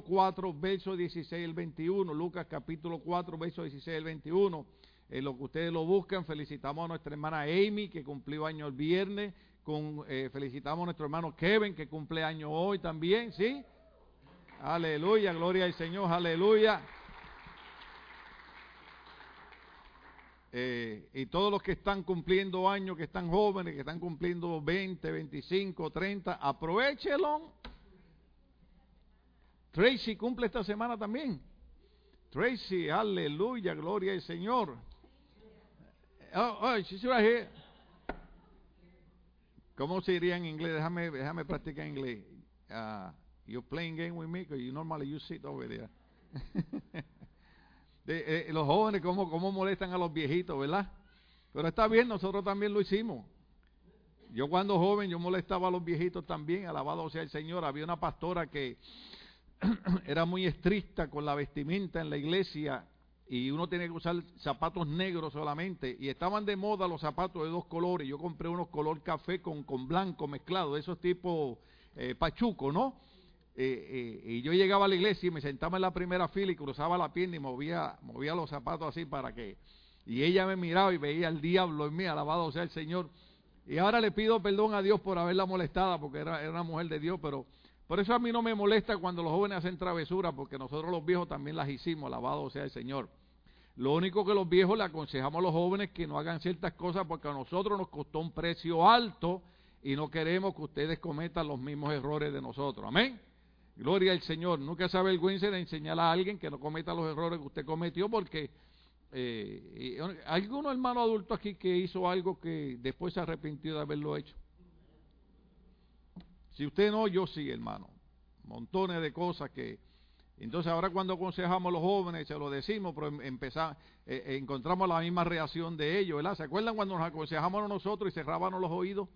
4, verso 16 al 21. Lucas capítulo 4, verso 16 al 21. En lo que ustedes lo buscan, felicitamos a nuestra hermana Amy, que cumplió año el viernes. Con, eh, felicitamos a nuestro hermano Kevin, que cumple año hoy también, ¿sí? Aleluya, gloria al Señor, aleluya. Eh, y todos los que están cumpliendo años, que están jóvenes, que están cumpliendo 20, 25, 30, aprovechelo. Tracy cumple esta semana también. Tracy, aleluya, gloria al Señor. Oh, oh, she's right here. ¿Cómo se diría en inglés? Déjame, déjame practicar inglés. Uh, you're playing game with me, because you normally you sit over there. de, eh, los jóvenes, ¿cómo, ¿cómo molestan a los viejitos, verdad? Pero está bien, nosotros también lo hicimos. Yo cuando joven, yo molestaba a los viejitos también, alabado sea el Señor. Había una pastora que era muy estricta con la vestimenta en la iglesia y uno tenía que usar zapatos negros solamente. Y estaban de moda los zapatos de dos colores. Yo compré unos color café con, con blanco mezclado, esos tipo eh, pachuco, ¿no? Eh, eh, y yo llegaba a la iglesia y me sentaba en la primera fila y cruzaba la pierna y movía, movía los zapatos así para que... Y ella me miraba y veía el diablo en mí, alabado sea el Señor. Y ahora le pido perdón a Dios por haberla molestada, porque era, era una mujer de Dios, pero por eso a mí no me molesta cuando los jóvenes hacen travesuras, porque nosotros los viejos también las hicimos, alabado sea el Señor. Lo único que los viejos le aconsejamos a los jóvenes que no hagan ciertas cosas porque a nosotros nos costó un precio alto y no queremos que ustedes cometan los mismos errores de nosotros. Amén. Gloria al Señor. Nunca se avergüence de enseñar a alguien que no cometa los errores que usted cometió porque eh, ¿hay alguno hermano adulto aquí que hizo algo que después se arrepintió de haberlo hecho? Si usted no, yo sí, hermano. Montones de cosas que... Entonces ahora cuando aconsejamos a los jóvenes, se lo decimos, pero em, empezamos, eh, eh, encontramos la misma reacción de ellos, ¿verdad? ¿Se acuerdan cuando nos aconsejamos a nosotros y cerrábamos los oídos?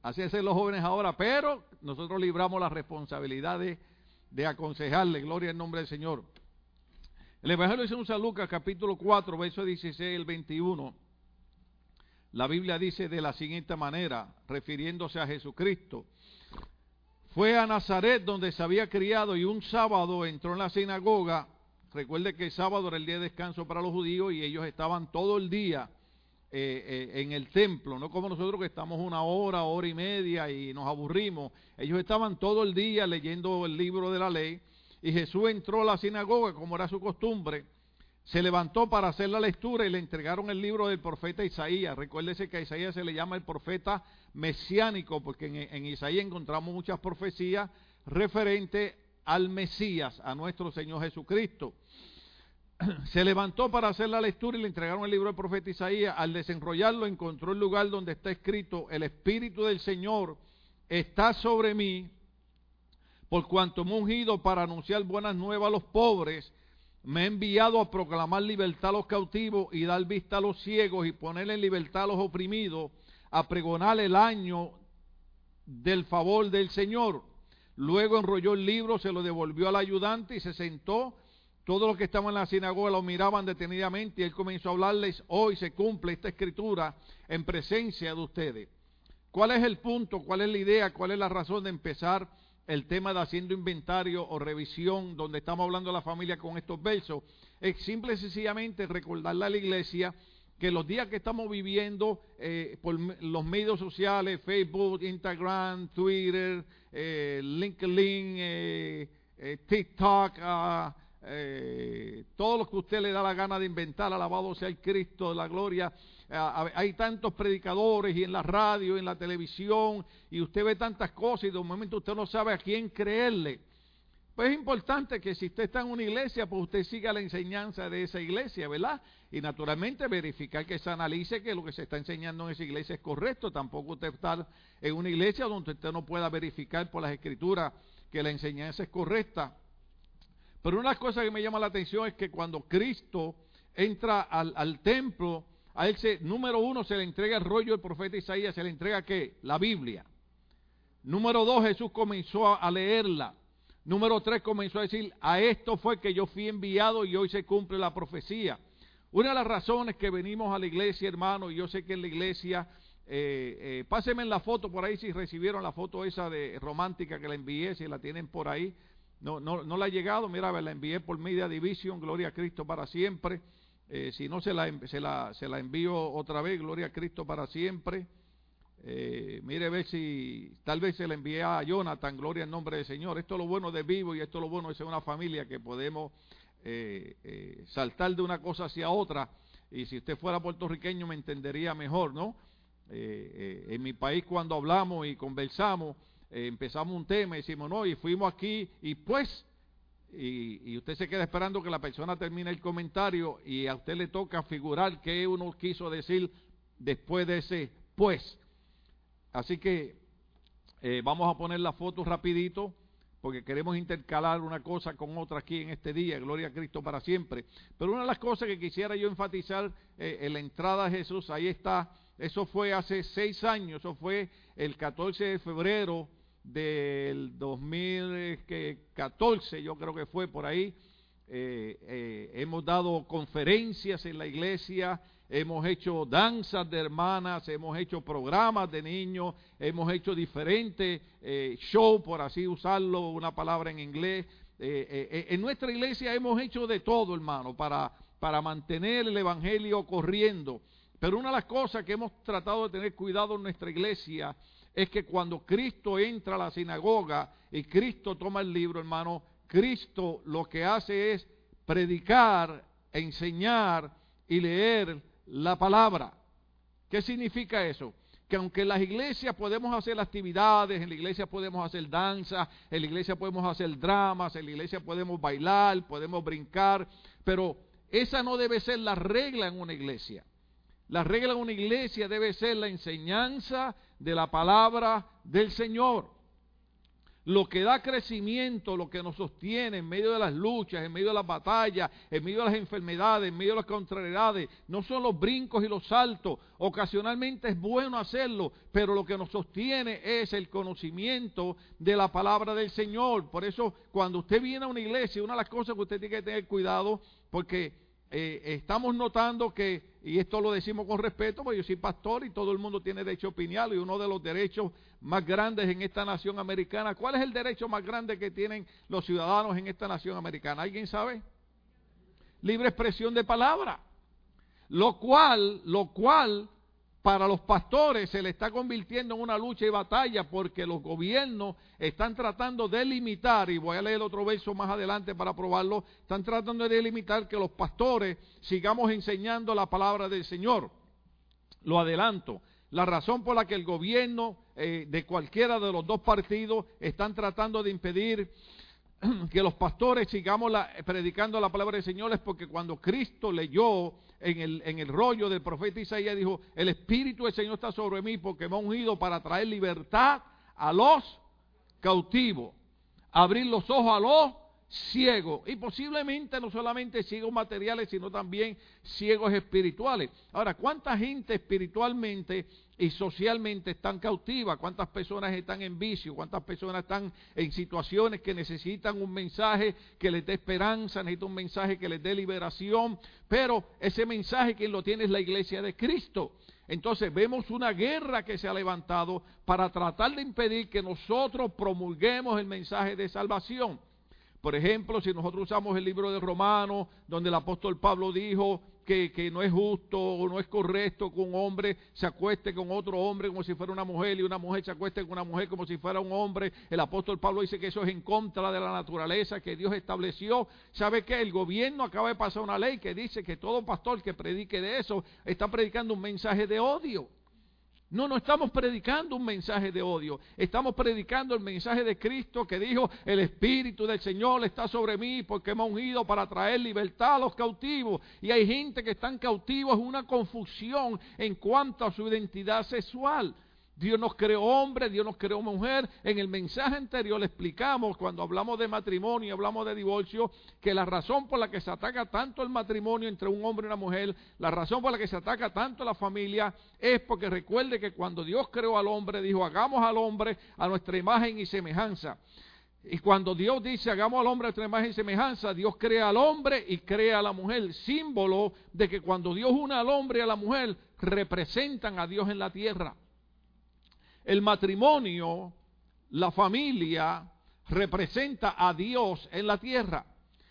Así es los jóvenes ahora, pero nosotros libramos la responsabilidad de, aconsejarle, gloria al nombre del Señor. El Evangelio en San Lucas capítulo 4, verso 16 al 21. La Biblia dice de la siguiente manera, refiriéndose a Jesucristo. Fue a Nazaret donde se había criado y un sábado entró en la sinagoga. Recuerde que el sábado era el día de descanso para los judíos y ellos estaban todo el día eh, eh, en el templo, no como nosotros que estamos una hora, hora y media y nos aburrimos. Ellos estaban todo el día leyendo el libro de la ley y Jesús entró a la sinagoga como era su costumbre, se levantó para hacer la lectura y le entregaron el libro del profeta Isaías. Recuérdese que a Isaías se le llama el profeta mesiánico porque en, Isaías encontramos muchas profecías referentes al Mesías, a nuestro Señor Jesucristo. se levantó para hacer la lectura y le entregaron el libro del profeta Isaías. Al desenrollarlo encontró el lugar donde está escrito, el Espíritu del Señor está sobre mí, por cuanto me ungido para anunciar buenas nuevas a los pobres, me he enviado a proclamar libertad a los cautivos y dar vista a los ciegos y poner en libertad a los oprimidos, a pregonar el año del favor del Señor. Luego enrolló el libro, se lo devolvió al ayudante y se sentó todos los que estaban en la sinagoga lo miraban detenidamente y él comenzó a hablarles, hoy se cumple esta escritura en presencia de ustedes. ¿Cuál es el punto? ¿Cuál es la idea? ¿Cuál es la razón de empezar el tema de haciendo inventario o revisión donde estamos hablando de la familia con estos versos? Es simple y sencillamente recordarle a la iglesia que los días que estamos viviendo eh, por los medios sociales, Facebook, Instagram, Twitter, eh, LinkedIn, eh, TikTok, uh, eh, todo lo que usted le da la gana de inventar, alabado sea el Cristo de la gloria. Eh, hay tantos predicadores y en la radio, en la televisión, y usted ve tantas cosas y de un momento usted no sabe a quién creerle. Pues es importante que si usted está en una iglesia, pues usted siga la enseñanza de esa iglesia, ¿verdad? Y naturalmente verificar que se analice que lo que se está enseñando en esa iglesia es correcto. Tampoco usted está en una iglesia donde usted no pueda verificar por las escrituras que la enseñanza es correcta. Pero una cosa que me llama la atención es que cuando Cristo entra al, templo, a él se, número uno, se le entrega el rollo del profeta Isaías, se le entrega qué? La Biblia. Número dos, Jesús comenzó a, leerla. Número tres, comenzó a decir, a esto fue que yo fui enviado y hoy se cumple la profecía. Una de las razones que venimos a la iglesia, hermano, y yo sé que en la iglesia, eh, eh, pásenme en la foto por ahí si recibieron la foto esa de romántica que la envié, si la tienen por ahí, no, no, no la ha llegado, mira, la envié por Media Division, Gloria a Cristo para siempre. Eh, si no, se la, se, la, se la envío otra vez, Gloria a Cristo para siempre. Eh, mire, ver si tal vez se la envié a Jonathan, Gloria en nombre del Señor. Esto es lo bueno de vivo y esto es lo bueno de ser una familia que podemos eh, saltar de una cosa hacia otra. Y si usted fuera puertorriqueño me entendería mejor, ¿no? en mi país cuando hablamos y conversamos, empezamos un tema decimos, no, y fuimos aquí y pues y, usted se queda esperando que la persona termine el comentario y a usted le toca figurar qué uno quiso decir después de ese pues. Así que eh, vamos a poner la foto rapidito porque queremos intercalar una cosa con otra aquí en este día, gloria a Cristo para siempre. Pero una de las cosas que quisiera yo enfatizar eh, en la entrada a Jesús, ahí está, eso fue hace seis años, eso fue el 14 de febrero del 2014, yo creo que fue por ahí. Eh, eh, hemos dado conferencias en la iglesia, hemos hecho danzas de hermanas, hemos hecho programas de niños, hemos hecho diferentes eh, shows, por así usarlo, una palabra en inglés. en nuestra iglesia hemos hecho de todo, hermano, para, para mantener el Evangelio corriendo. Pero una de las cosas que hemos tratado de tener cuidado en nuestra iglesia es que cuando Cristo entra a la sinagoga y Cristo toma el libro, hermano, Cristo lo que hace es predicar, enseñar y leer la palabra. ¿Qué significa eso? Que aunque en las iglesias podemos hacer actividades, en la iglesia podemos hacer danza, en la iglesia podemos hacer dramas, en la iglesia podemos bailar, podemos brincar, pero esa no debe ser la regla en una iglesia. La regla en una iglesia debe ser la enseñanza de la palabra del Señor. Lo que da crecimiento, lo que nos sostiene en medio de las luchas, en medio de las batallas, en medio de las enfermedades, en medio de las contrariedades, no son los brincos y los saltos. Ocasionalmente es bueno hacerlo, pero lo que nos sostiene es el conocimiento de la palabra del Señor. Por eso, cuando usted viene a una iglesia, una de las cosas que usted tiene que tener cuidado, porque eh, estamos notando que y esto lo decimos con respeto, porque yo soy pastor y todo el mundo tiene derecho a opinar, y uno de los derechos más grandes en esta nación americana, ¿cuál es el derecho más grande que tienen los ciudadanos en esta nación americana? ¿Alguien sabe? Libre expresión de palabra. Lo cual, lo cual para los pastores se le está convirtiendo en una lucha y batalla porque los gobiernos están tratando de limitar, y voy a leer otro verso más adelante para probarlo, están tratando de limitar que los pastores sigamos enseñando la palabra del Señor. Lo adelanto. La razón por la que el gobierno eh, de cualquiera de los dos partidos están tratando de impedir que los pastores sigamos predicando la palabra del Señor es porque cuando Cristo leyó en el, en el rollo del profeta Isaías, dijo, el Espíritu del Señor está sobre mí porque me ha ungido para traer libertad a los cautivos, abrir los ojos a los ciegos y posiblemente no solamente ciegos materiales, sino también ciegos espirituales. Ahora, ¿cuánta gente espiritualmente y socialmente están cautivas? ¿Cuántas personas están en vicio? ¿Cuántas personas están en situaciones que necesitan un mensaje que les dé esperanza, necesitan un mensaje que les dé liberación? Pero ese mensaje quien lo tiene es la iglesia de Cristo. Entonces vemos una guerra que se ha levantado para tratar de impedir que nosotros promulguemos el mensaje de salvación. Por ejemplo, si nosotros usamos el libro de Romanos, donde el apóstol Pablo dijo que, que, no es justo o no es correcto que un hombre se acueste con otro hombre como si fuera una mujer y una mujer se acueste con una mujer como si fuera un hombre. El apóstol Pablo dice que eso es en contra de la naturaleza que Dios estableció. ¿Sabe qué? El gobierno acaba de pasar una ley que dice que todo pastor que predique de eso está predicando un mensaje de odio. No, no estamos predicando un mensaje de odio, estamos predicando el mensaje de Cristo que dijo, el Espíritu del Señor está sobre mí porque me ha ungido para traer libertad a los cautivos. Y hay gente que están cautivos, una confusión en cuanto a su identidad sexual. Dios nos creó hombre, Dios nos creó mujer. En el mensaje anterior le explicamos, cuando hablamos de matrimonio y hablamos de divorcio, que la razón por la que se ataca tanto el matrimonio entre un hombre y una mujer, la razón por la que se ataca tanto la familia, es porque recuerde que cuando Dios creó al hombre, dijo, hagamos al hombre a nuestra imagen y semejanza. Y cuando Dios dice, hagamos al hombre a nuestra imagen y semejanza, Dios crea al hombre y crea a la mujer, símbolo de que cuando Dios une al hombre y a la mujer, representan a Dios en la tierra. El matrimonio, la familia, representa a Dios en la tierra.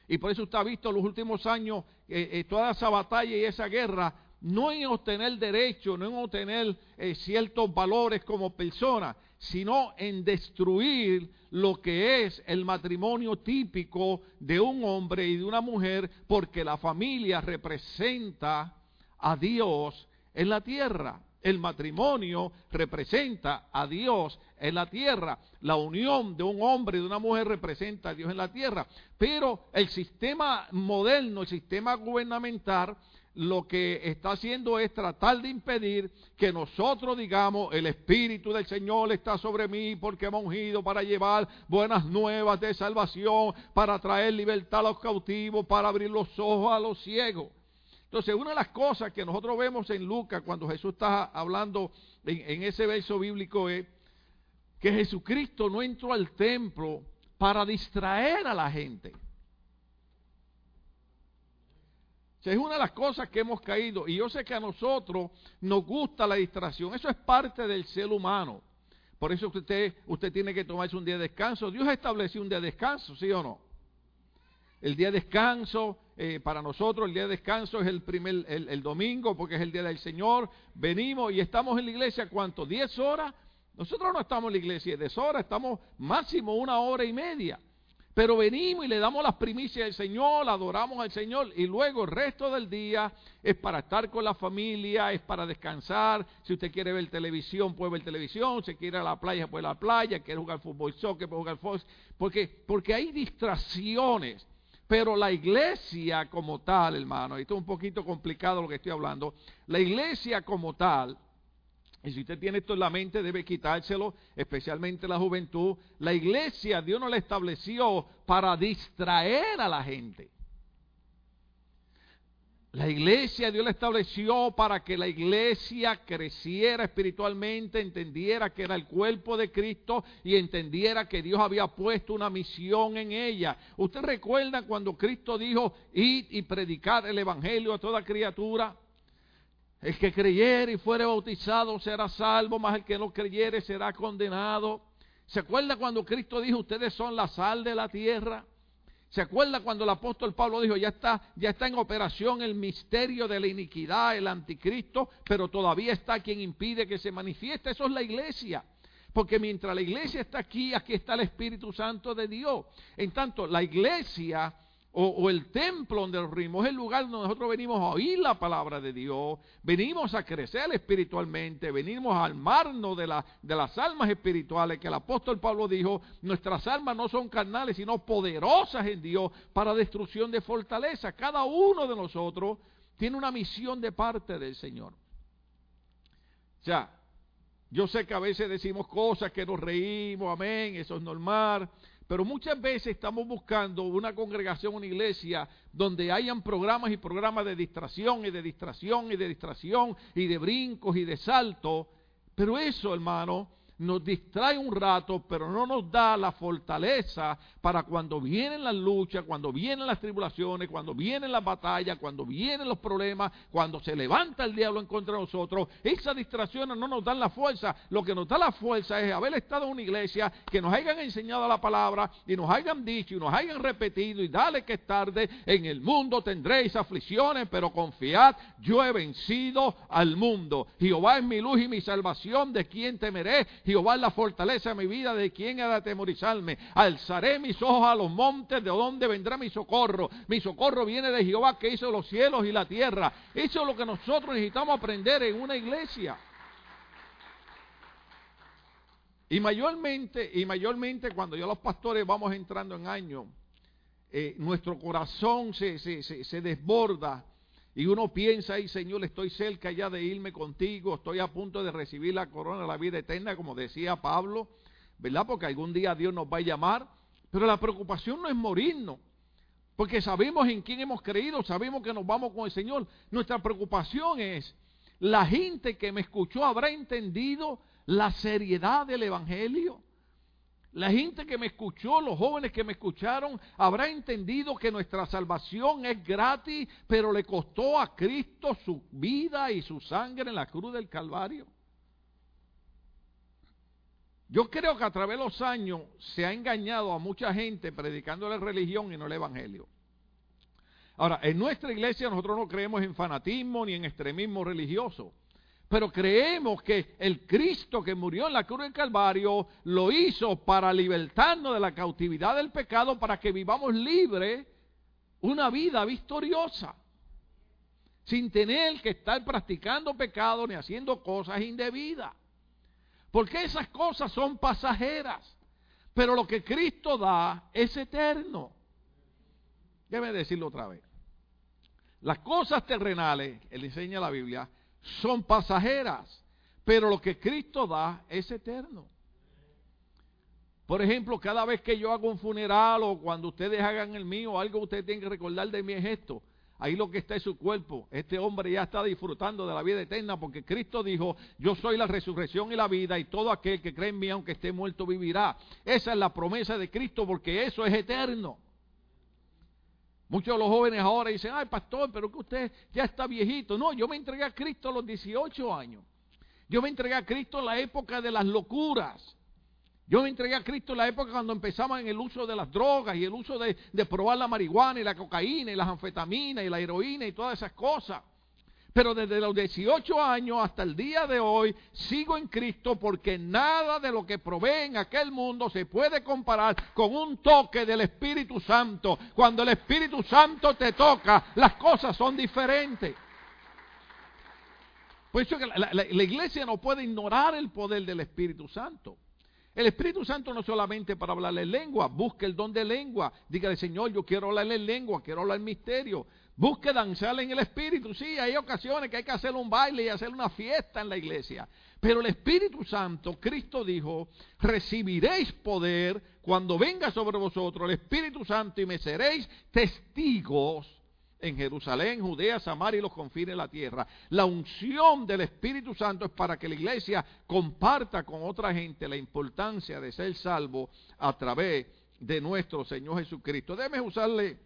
Y por eso usted ha visto en los últimos años eh, eh, toda esa batalla y esa guerra, no en obtener derecho, no en obtener eh, ciertos valores como persona, sino en destruir lo que es el matrimonio típico de un hombre y de una mujer, porque la familia representa a Dios en la tierra. El matrimonio representa a Dios en la tierra. La unión de un hombre y de una mujer representa a Dios en la tierra. Pero el sistema moderno, el sistema gubernamental, lo que está haciendo es tratar de impedir que nosotros digamos, el Espíritu del Señor está sobre mí porque me ha ungido para llevar buenas nuevas de salvación, para traer libertad a los cautivos, para abrir los ojos a los ciegos. Entonces, una de las cosas que nosotros vemos en Lucas cuando Jesús está hablando en, ese verso bíblico es que Jesucristo no entró al templo para distraer a la gente. es una de las cosas que hemos caído. Y yo sé que a nosotros nos gusta la distracción. Eso es parte del ser humano. Por eso usted, usted tiene que tomarse un día de descanso. Dios estableció un día de descanso, ¿sí o no? El día de descanso, eh, para nosotros, el día de descanso es el primer, el, domingo, porque es el día del Señor. Venimos y estamos en la iglesia, ¿cuánto? ¿Diez horas? Nosotros no estamos en la iglesia 10 horas, estamos máximo una hora y media. Pero venimos y le damos las primicias al Señor, adoramos al Señor y luego el resto del día es para estar con la familia, es para descansar. Si usted quiere ver televisión, puede ver televisión. Si quiere ir a la playa, puede ir a la playa. Quiere jugar fútbol, soccer, puede jugar fútbol. Porque, porque hay distracciones. Pero la iglesia como tal, hermano, esto es un poquito complicado lo que estoy hablando, la iglesia como tal y si usted tiene esto en la mente, debe quitárselo, especialmente la juventud. La iglesia, Dios no la estableció para distraer a la gente. La iglesia Dios la estableció para que la iglesia creciera espiritualmente, entendiera que era el cuerpo de Cristo y entendiera que Dios había puesto una misión en ella. Usted recuerda cuando Cristo dijo, id y predicar el Evangelio a toda criatura. El que creyere y fuere bautizado será salvo, mas el que no creyere será condenado. ¿Se acuerda cuando Cristo dijo, ustedes son la sal de la tierra? ¿Se acuerda cuando el apóstol Pablo dijo, ya está, ya está en operación el misterio de la iniquidad, el anticristo, pero todavía está quien impide que se manifieste? Eso es la iglesia. Porque mientras la iglesia está aquí, aquí está el Espíritu Santo de Dios. En tanto, la iglesia o, el templo donde nos reunimos, es el lugar donde nosotros venimos a oír la palabra de Dios, venimos a crecer espiritualmente, venimos a armarnos de, de las almas espirituales que el apóstol Pablo dijo, nuestras almas no son carnales, sino poderosas en Dios para destrucción de fortaleza. Cada uno de nosotros tiene una misión de parte del Señor. Sea, yo sé que a veces decimos cosas que nos reímos, amén, eso es normal. Pero muchas veces estamos buscando una congregación, una iglesia, donde hayan programas y programas de distracción y de distracción y de distracción y de brincos y de salto. Pero eso, hermano, nos distrae un rato, pero no nos da la fortaleza para cuando vienen las luchas, cuando vienen las tribulaciones, cuando vienen las batallas, cuando vienen los problemas, cuando se levanta el diablo en contra de nosotros. Esas distracciones no nos dan la fuerza. Lo que nos da la fuerza es haber estado en una iglesia que nos hayan enseñado la palabra y nos hayan dicho y nos hayan repetido y dale que es tarde, en el mundo tendréis aflicciones, pero confiad, yo he vencido al mundo. Jehová es mi luz y mi salvación, de quien temeré Jehová es la fortaleza de mi vida, ¿de quién ha de atemorizarme? Alzaré mis ojos a los montes, ¿de dónde vendrá mi socorro? Mi socorro viene de Jehová que hizo los cielos y la tierra. Eso es lo que nosotros necesitamos aprender en una iglesia. Y mayormente, y mayormente cuando ya los pastores vamos entrando en años, eh, nuestro corazón se, se, se desborda y uno piensa, ay Señor, estoy cerca ya de irme contigo, estoy a punto de recibir la corona de la vida eterna, como decía Pablo, ¿verdad? Porque algún día Dios nos va a llamar. Pero la preocupación no es morirnos, porque sabemos en quién hemos creído, sabemos que nos vamos con el Señor. Nuestra preocupación es, la gente que me escuchó habrá entendido la seriedad del Evangelio. La gente que me escuchó, los jóvenes que me escucharon, habrá entendido que nuestra salvación es gratis, pero le costó a Cristo su vida y su sangre en la cruz del Calvario. Yo creo que a través de los años se ha engañado a mucha gente predicándole religión y no el evangelio. Ahora, en nuestra iglesia nosotros no creemos en fanatismo ni en extremismo religioso, pero creemos que el Cristo que murió en la cruz del Calvario lo hizo para libertarnos de la cautividad del pecado, para que vivamos libres una vida victoriosa, sin tener que estar practicando pecado ni haciendo cosas indebidas. Porque esas cosas son pasajeras, pero lo que Cristo da es eterno. Déjeme decirlo otra vez. Las cosas terrenales, él enseña la Biblia, son pasajeras, pero lo que Cristo da es eterno. Por ejemplo, cada vez que yo hago un funeral o cuando ustedes hagan el mío, algo ustedes tienen que recordar de mí es esto. Ahí lo que está es su cuerpo. Este hombre ya está disfrutando de la vida eterna porque Cristo dijo, yo soy la resurrección y la vida y todo aquel que cree en mí, aunque esté muerto, vivirá. Esa es la promesa de Cristo porque eso es eterno. Muchos de los jóvenes ahora dicen, ay pastor, pero que usted ya está viejito. No, yo me entregué a Cristo a los 18 años. Yo me entregué a Cristo en la época de las locuras. Yo me entregué a Cristo en la época cuando empezaban el uso de las drogas y el uso de, de, probar la marihuana y la cocaína y las anfetaminas y la heroína y todas esas cosas. Pero desde los 18 años hasta el día de hoy sigo en Cristo porque nada de lo que provee en aquel mundo se puede comparar con un toque del Espíritu Santo. Cuando el Espíritu Santo te toca, las cosas son diferentes. Por eso que la, iglesia no puede ignorar el poder del Espíritu Santo. El Espíritu Santo no solamente para hablarle en lengua, busque el don de lengua. Dígale, Señor, yo quiero hablarle en lengua, quiero hablar misterio. Busque danzar en el Espíritu. Sí, hay ocasiones que hay que hacer un baile y hacer una fiesta en la iglesia. Pero el Espíritu Santo, Cristo dijo, recibiréis poder cuando venga sobre vosotros el Espíritu Santo y me seréis testigos en Jerusalén, Judea, Samaria y los confines de la tierra. La unción del Espíritu Santo es para que la iglesia comparta con otra gente la importancia de ser salvo a través de nuestro Señor Jesucristo. Déjeme usarle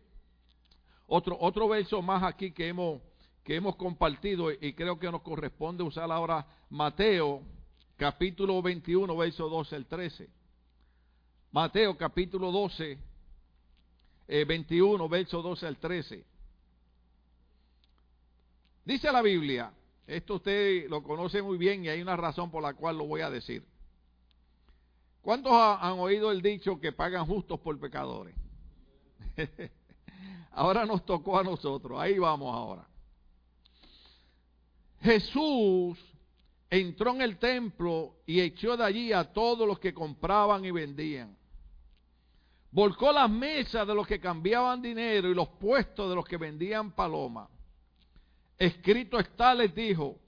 otro, verso más aquí que hemos, compartido y creo que nos corresponde usar ahora Mateo capítulo 21, verso 12 al 13. Mateo capítulo 12, eh, 21, verso 12 al 13. Dice la Biblia, esto usted lo conoce muy bien y hay una razón por la cual lo voy a decir. ¿Cuántos han oído el dicho que pagan justos por pecadores? ahora nos tocó a nosotros, ahí vamos ahora. Jesús entró en el templo y echó de allí a todos los que compraban y vendían. Volcó las mesas de los que cambiaban dinero y los puestos de los que vendían palomas escrito está, les dijo,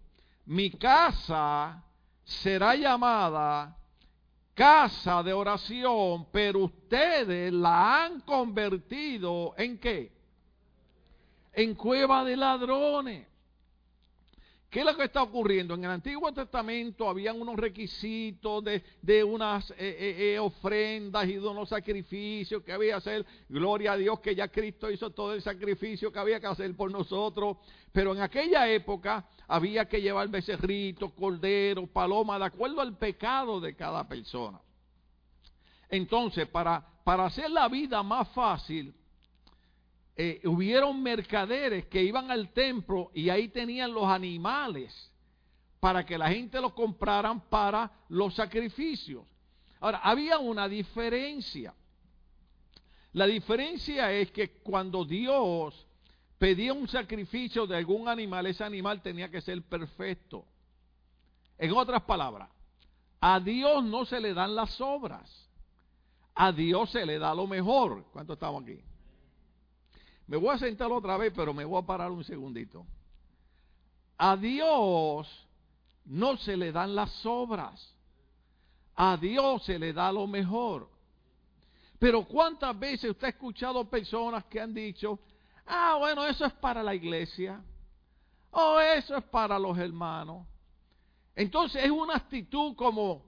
mi casa será llamada casa de oración, pero ustedes la han convertido en qué? En cueva de ladrones. ¿Qué es lo que está ocurriendo? En el Antiguo Testamento habían unos requisitos de, unas eh, eh, eh, ofrendas y de unos sacrificios que había que hacer. Gloria a Dios que ya Cristo hizo todo el sacrificio que había que hacer por nosotros. Pero en aquella época había que llevar becerritos, corderos, palomas, de acuerdo al pecado de cada persona. Entonces, para, para hacer la vida más fácil, eh, hubieron mercaderes que iban al templo y ahí tenían los animales para que la gente los compraran para los sacrificios. Ahora, había una diferencia. La diferencia es que cuando Dios pedía un sacrificio de algún animal, ese animal tenía que ser perfecto. En otras palabras, a Dios no se le dan las obras. A Dios se le da lo mejor. ¿Cuánto estamos aquí? Me voy a sentar otra vez, pero me voy a parar un segundito. A Dios no se le dan las obras. A Dios se le da lo mejor. Pero ¿cuántas veces usted ha escuchado personas que han dicho, ah, bueno, eso es para la iglesia, o eso es para los hermanos? Entonces es una actitud como,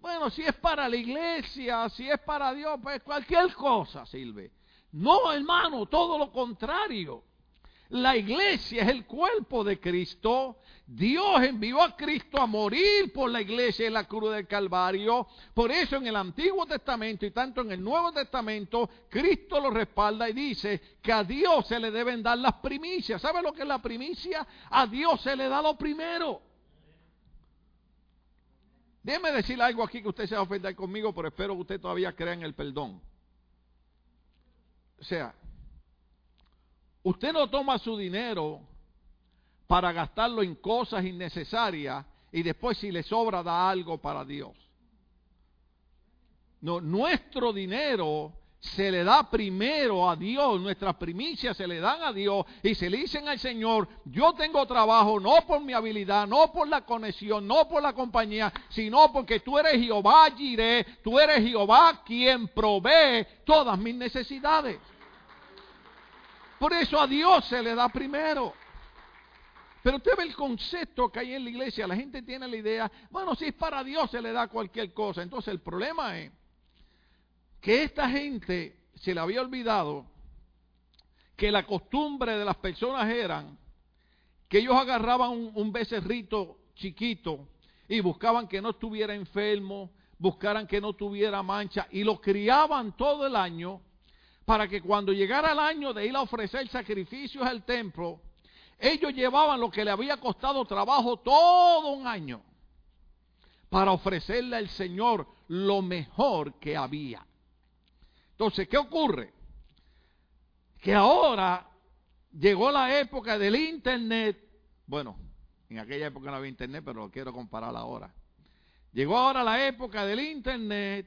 bueno, si es para la iglesia, si es para Dios, pues cualquier cosa sirve. No, hermano, todo lo contrario. La iglesia es el cuerpo de Cristo. Dios envió a Cristo a morir por la iglesia en la cruz del Calvario. Por eso en el Antiguo Testamento y tanto en el Nuevo Testamento, Cristo lo respalda y dice que a Dios se le deben dar las primicias. ¿Sabe lo que es la primicia? A Dios se le da lo primero. Déjeme decir algo aquí que usted se va a ofender conmigo, pero espero que usted todavía crea en el perdón. O sea, usted no toma su dinero para gastarlo en cosas innecesarias y después si le sobra da algo para Dios. No, nuestro dinero se le da primero a Dios, nuestras primicias se le dan a Dios y se le dicen al Señor, yo tengo trabajo no por mi habilidad, no por la conexión, no por la compañía, sino porque tú eres Jehová Jireh, tú eres Jehová quien provee todas mis necesidades. Por eso a Dios se le da primero. Pero usted ve el concepto que hay en la iglesia, la gente tiene la idea, bueno, si es para Dios se le da cualquier cosa. Entonces el problema es que esta gente se le había olvidado que la costumbre de las personas eran que ellos agarraban un, becerrito chiquito y buscaban que no estuviera enfermo, buscaran que no tuviera mancha y lo criaban todo el año para que cuando llegara el año de ir a ofrecer sacrificios al templo, ellos llevaban lo que le había costado trabajo todo un año para ofrecerle al Señor lo mejor que había. Entonces, ¿qué ocurre? Que ahora llegó la época del Internet. Bueno, en aquella época no había Internet, pero lo quiero comparar ahora. Llegó ahora la época del Internet.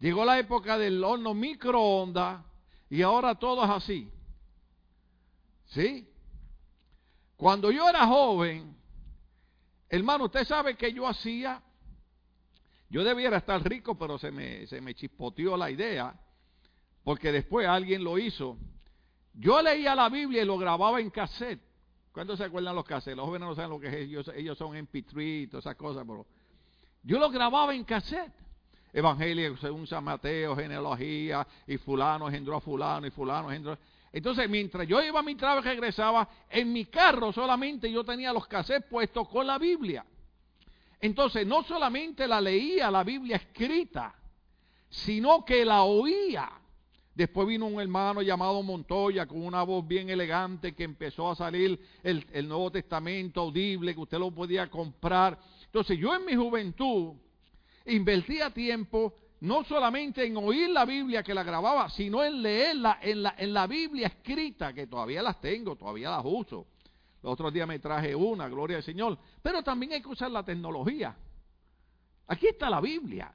Llegó la época del horno microondas. Y ahora todo es así. ¿Sí? Cuando yo era joven, hermano, usted sabe que yo hacía yo debiera estar rico, pero se me, se me chispoteó la idea, porque después alguien lo hizo. Yo leía la Biblia y lo grababa en cassette. ¿Cuántos se acuerdan los cassettes? Los jóvenes no saben lo que es, ellos, ellos son MP3 y todas esas cosas, pero yo lo grababa en cassette. Evangelio según San Mateo, genealogía, y fulano engendró a fulano, y fulano engendró. Entonces, mientras yo iba a mi trabajo y regresaba, en mi carro solamente yo tenía los cassettes puestos con la Biblia. Entonces, no solamente la leía la Biblia escrita, sino que la oía. Después vino un hermano llamado Montoya con una voz bien elegante que empezó a salir el, el, Nuevo Testamento audible, que usted lo podía comprar. Entonces yo en mi juventud invertía tiempo no solamente en oír la Biblia que la grababa, sino en leerla en la, en la Biblia escrita, que todavía las tengo, todavía las uso. Los otros días me traje una, gloria al Señor. Pero también hay que usar la tecnología. Aquí está la Biblia.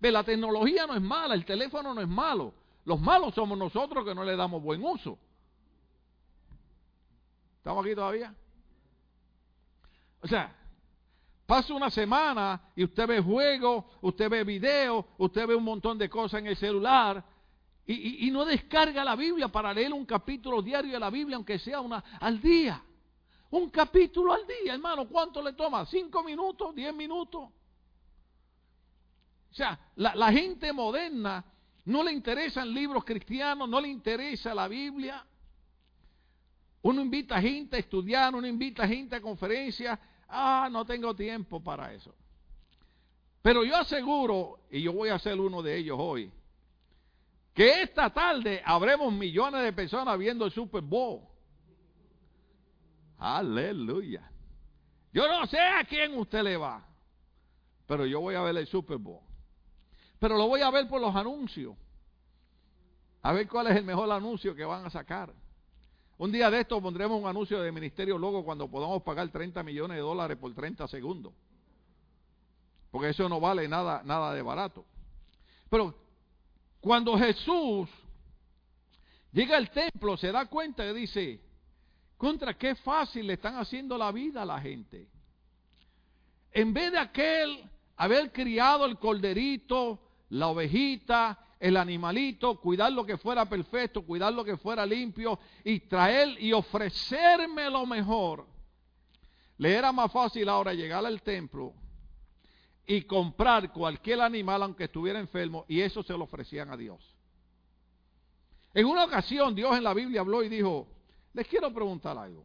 Ve, la tecnología no es mala, el teléfono no es malo. Los malos somos nosotros que no le damos buen uso. ¿Estamos aquí todavía? O sea, pasa una semana y usted ve juegos, usted ve videos, usted ve un montón de cosas en el celular y, no descarga la Biblia para leer un capítulo diario de la Biblia, aunque sea una al día. Un capítulo al día, hermano, ¿cuánto le toma? ¿Cinco minutos? ¿Diez minutos? O sea, la, la gente moderna no le interesan libros cristianos, no le interesa la Biblia. Uno invita a gente a estudiar, uno invita a gente a conferencias. Ah, no tengo tiempo para eso. Pero yo aseguro, y yo voy a ser uno de ellos hoy, que esta tarde habremos millones de personas viendo el Super Bowl. Aleluya. Yo no sé a quién usted le va, pero yo voy a ver el Super Bowl. Pero lo voy a ver por los anuncios. A ver cuál es el mejor anuncio que van a sacar. Un día de esto pondremos un anuncio de Ministerio Logo cuando podamos pagar 30 millones de dólares por 30 segundos. Porque eso no vale nada, nada de barato. Pero cuando Jesús llega al templo, se da cuenta y dice, contra qué fácil le están haciendo la vida a la gente. En vez de aquel haber criado el corderito, la ovejita, el animalito, cuidar lo que fuera perfecto, cuidar lo que fuera limpio y traer y ofrecerme lo mejor, le era más fácil ahora llegar al templo y comprar cualquier animal aunque estuviera enfermo y eso se lo ofrecían a Dios. En una ocasión Dios en la Biblia habló y dijo, Les quiero preguntar algo.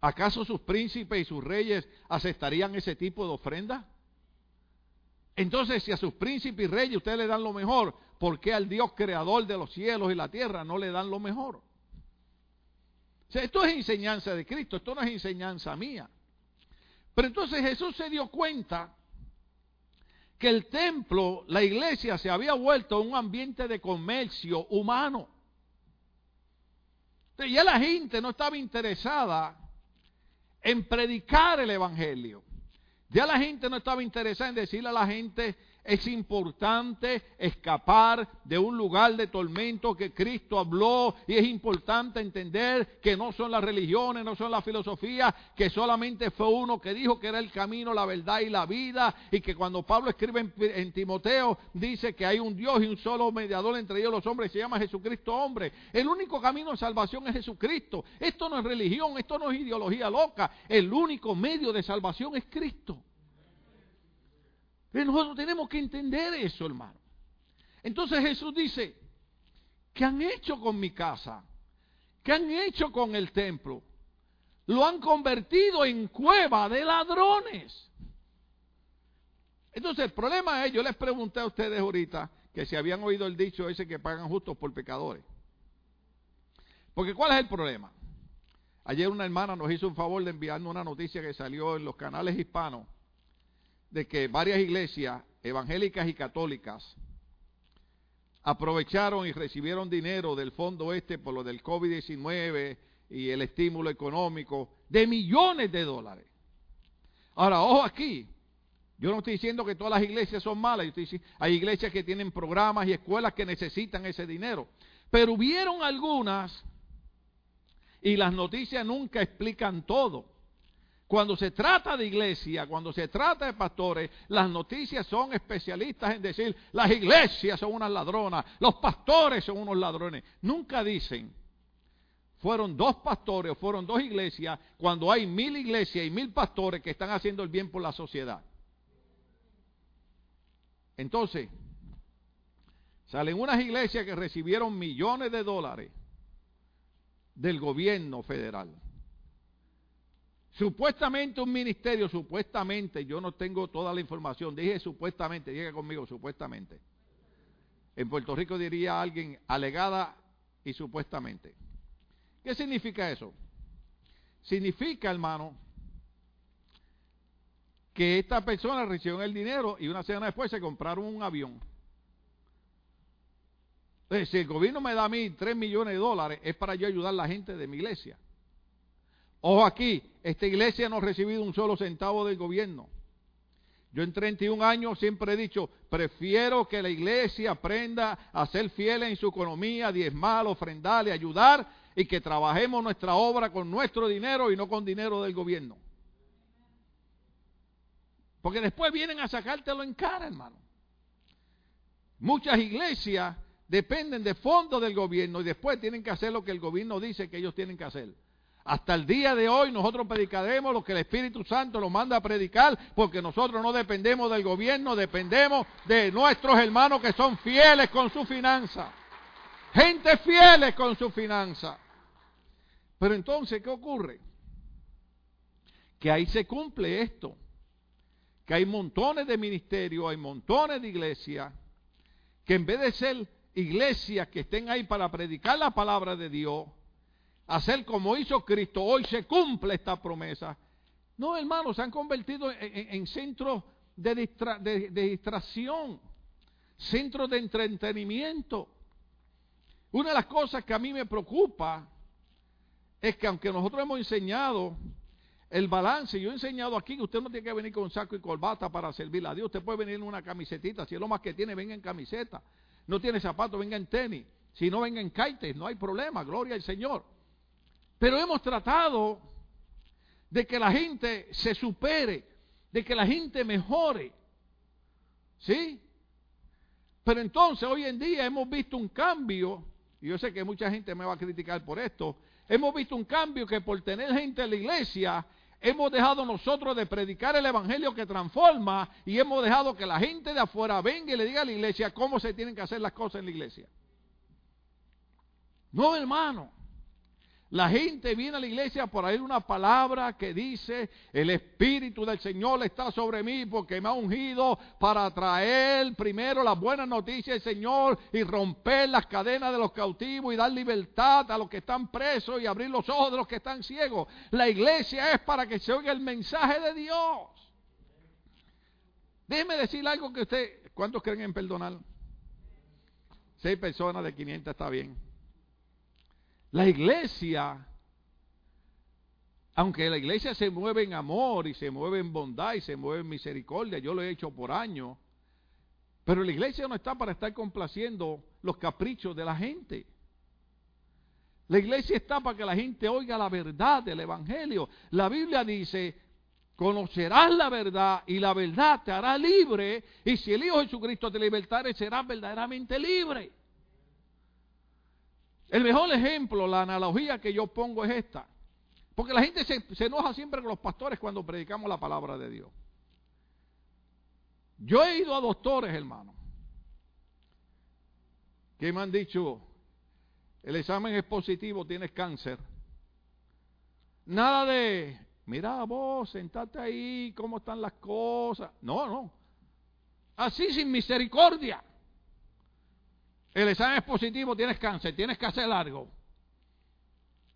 ¿Acaso sus príncipes y sus reyes aceptarían ese tipo de ofrenda? Entonces, si a sus príncipes y reyes ustedes le dan lo mejor, ¿por qué al Dios creador de los cielos y la tierra no le dan lo mejor? Esto es enseñanza de Cristo, esto no es enseñanza mía. Pero entonces Jesús se dio cuenta que el templo, la iglesia, se había vuelto un ambiente de comercio humano. Entonces, ya la gente no estaba interesada en predicar el Evangelio. Ya la gente no estaba interesada en decirle a la gente es importante escapar de un lugar de tormento que Cristo habló y es importante entender que no son las religiones, no son las filosofías, que solamente fue uno que dijo que era el camino, la verdad y la vida y que cuando Pablo escribe en, Timoteo dice que hay un Dios y un solo mediador entre ellos los hombres, se llama Jesucristo hombre. El único camino de salvación es Jesucristo. Esto no es religión, esto no es ideología loca, el único medio de salvación es Cristo. Nosotros tenemos que entender eso, hermano. Entonces Jesús dice, ¿qué han hecho con mi casa? ¿Qué han hecho con el templo? Lo han convertido en cueva de ladrones. Entonces el problema es, yo les pregunté a ustedes ahorita que si habían oído el dicho ese que pagan justos por pecadores. Porque ¿cuál es el problema? Ayer una hermana nos hizo un favor de enviarnos una noticia que salió en los canales hispanos de que varias iglesias evangélicas y católicas aprovecharon y recibieron dinero del fondo este por lo del COVID-19 y el estímulo económico de millones de dólares. Ahora, ojo aquí, yo no estoy diciendo que todas las iglesias son malas, hay iglesias que tienen programas y escuelas que necesitan ese dinero, pero hubieron algunas y las noticias nunca explican todo. Cuando se trata de iglesia, cuando se trata de pastores, las noticias son especialistas en decir, las iglesias son unas ladronas, los pastores son unos ladrones. Nunca dicen, fueron dos pastores fueron dos iglesias, cuando hay mil iglesias y mil pastores que están haciendo el bien por la sociedad. Entonces, salen unas iglesias que recibieron millones de dólares del gobierno federal Supuestamente un ministerio, supuestamente, yo no tengo toda la información, dije supuestamente, llega conmigo, supuestamente. En Puerto Rico diría alguien alegada y supuestamente. ¿Qué significa eso? Significa, hermano, que esta persona recibió el dinero y una semana después se compraron un avión. Entonces, si el gobierno me da a mí 3 millones de dólares, es para yo ayudar a la gente de mi iglesia. Ojo aquí, esta iglesia no ha recibido un solo centavo del gobierno. Yo en 31 años siempre he dicho, prefiero que la iglesia aprenda a ser fiel en su economía, diezmar, ofrendar ayudar, y que trabajemos nuestra obra con nuestro dinero y no con dinero del gobierno. Porque después vienen a sacártelo en cara, hermano. Muchas iglesias dependen de fondos del gobierno y después tienen que hacer lo que el gobierno dice que ellos tienen que hacer. Hasta el día de hoy nosotros predicaremos lo que el Espíritu Santo nos manda a predicar, porque nosotros no dependemos del gobierno, dependemos de nuestros hermanos que son fieles con su finanza. Gente fieles con su finanza. Pero entonces, ¿qué ocurre? Que ahí se cumple esto. Que hay montones de ministerios, hay montones de iglesias, que en vez de ser iglesias que estén ahí para predicar la palabra de Dios, hacer como hizo Cristo, hoy se cumple esta promesa. No, hermanos, se han convertido en, centros de, distracción, centros de entretenimiento. Una de las cosas que a mí me preocupa es que aunque nosotros hemos enseñado el balance, yo he enseñado aquí que usted no tiene que venir con saco y corbata para servirle a Dios, usted puede venir en una camisetita, si es lo más que tiene, venga en camiseta, no tiene zapatos, venga en tenis, si no venga en kaites, no hay problema, gloria al Señor. Pero hemos tratado de que la gente se supere, de que la gente mejore. ¿Sí? Pero entonces hoy en día hemos visto un cambio, y yo sé que mucha gente me va a criticar por esto, hemos visto un cambio que por tener gente en la iglesia, hemos dejado nosotros de predicar el Evangelio que transforma y hemos dejado que la gente de afuera venga y le diga a la iglesia cómo se tienen que hacer las cosas en la iglesia. No, hermano. La gente viene a la iglesia por ahí una palabra que dice, el Espíritu del Señor está sobre mí porque me ha ungido para traer primero las buenas noticias del Señor y romper las cadenas de los cautivos y dar libertad a los que están presos y abrir los ojos de los que están ciegos. La iglesia es para que se oiga el mensaje de Dios. Déjeme decir algo que usted, ¿cuántos creen en perdonar? Seis personas de 500 está bien. La iglesia, aunque la iglesia se mueve en amor y se mueve en bondad y se mueve en misericordia, yo lo he hecho por años, pero la iglesia no está para estar complaciendo los caprichos de la gente. La iglesia está para que la gente oiga la verdad del Evangelio. La Biblia dice, conocerás la verdad y la verdad te hará libre. Y si el Hijo Jesucristo te libertare, serás verdaderamente libre. El mejor ejemplo, la analogía que yo pongo es esta. Porque la gente se, enoja siempre con los pastores cuando predicamos la palabra de Dios. Yo he ido a doctores, hermano, que me han dicho, el examen es positivo, tienes cáncer. Nada de, mira vos, sentate ahí, cómo están las cosas. No, no. Así sin misericordia. El examen es positivo, tienes cáncer, tienes que hacer algo.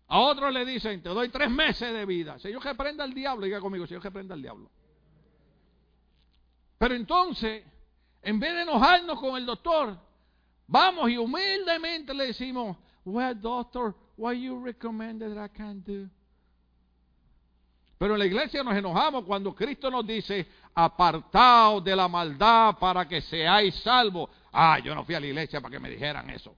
A otros le dicen, te doy tres meses de vida. Señor que prenda el diablo, diga conmigo, Señor que prenda el diablo. Pero entonces, en vez de enojarnos con el doctor, vamos y humildemente le decimos, well doctor, what you recommend that I can do? Pero en la iglesia nos enojamos cuando Cristo nos dice, apartaos de la maldad para que seáis salvos. Ah, yo no fui a la iglesia para que me dijeran eso.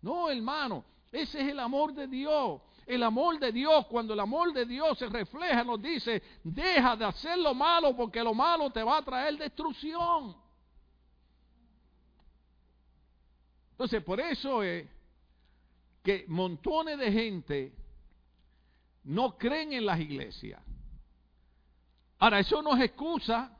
No, hermano, ese es el amor de Dios. El amor de Dios, cuando el amor de Dios se refleja, nos dice, deja de hacer lo malo porque lo malo te va a traer destrucción. Entonces, por eso es que montones de gente no creen en las iglesias. Ahora, eso no es excusa,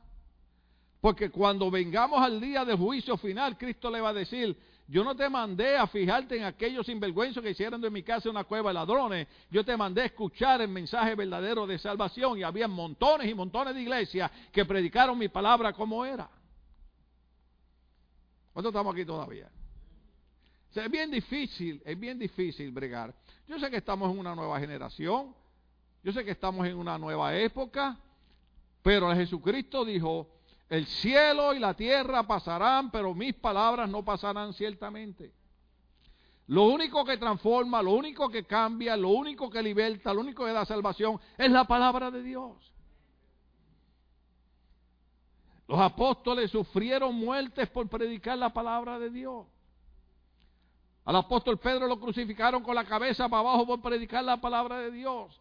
porque cuando vengamos al día de juicio final, Cristo le va a decir, yo no te mandé a fijarte en aquellos sinvergüenzos que hicieron de mi casa una cueva de ladrones. Yo te mandé a escuchar el mensaje verdadero de salvación. Y había montones y montones de iglesias que predicaron mi palabra como era. ¿Cuántos estamos aquí todavía? es bien difícil, es bien difícil bregar. Yo sé que estamos en una nueva generación. Yo sé que estamos en una nueva época. Pero Jesucristo dijo, el cielo y la tierra pasarán, pero mis palabras no pasarán ciertamente. Lo único que transforma, lo único que cambia, lo único que liberta, lo único que da salvación es la palabra de Dios. Los apóstoles sufrieron muertes por predicar la palabra de Dios. Al apóstol Pedro lo crucificaron con la cabeza para abajo por predicar la palabra de Dios.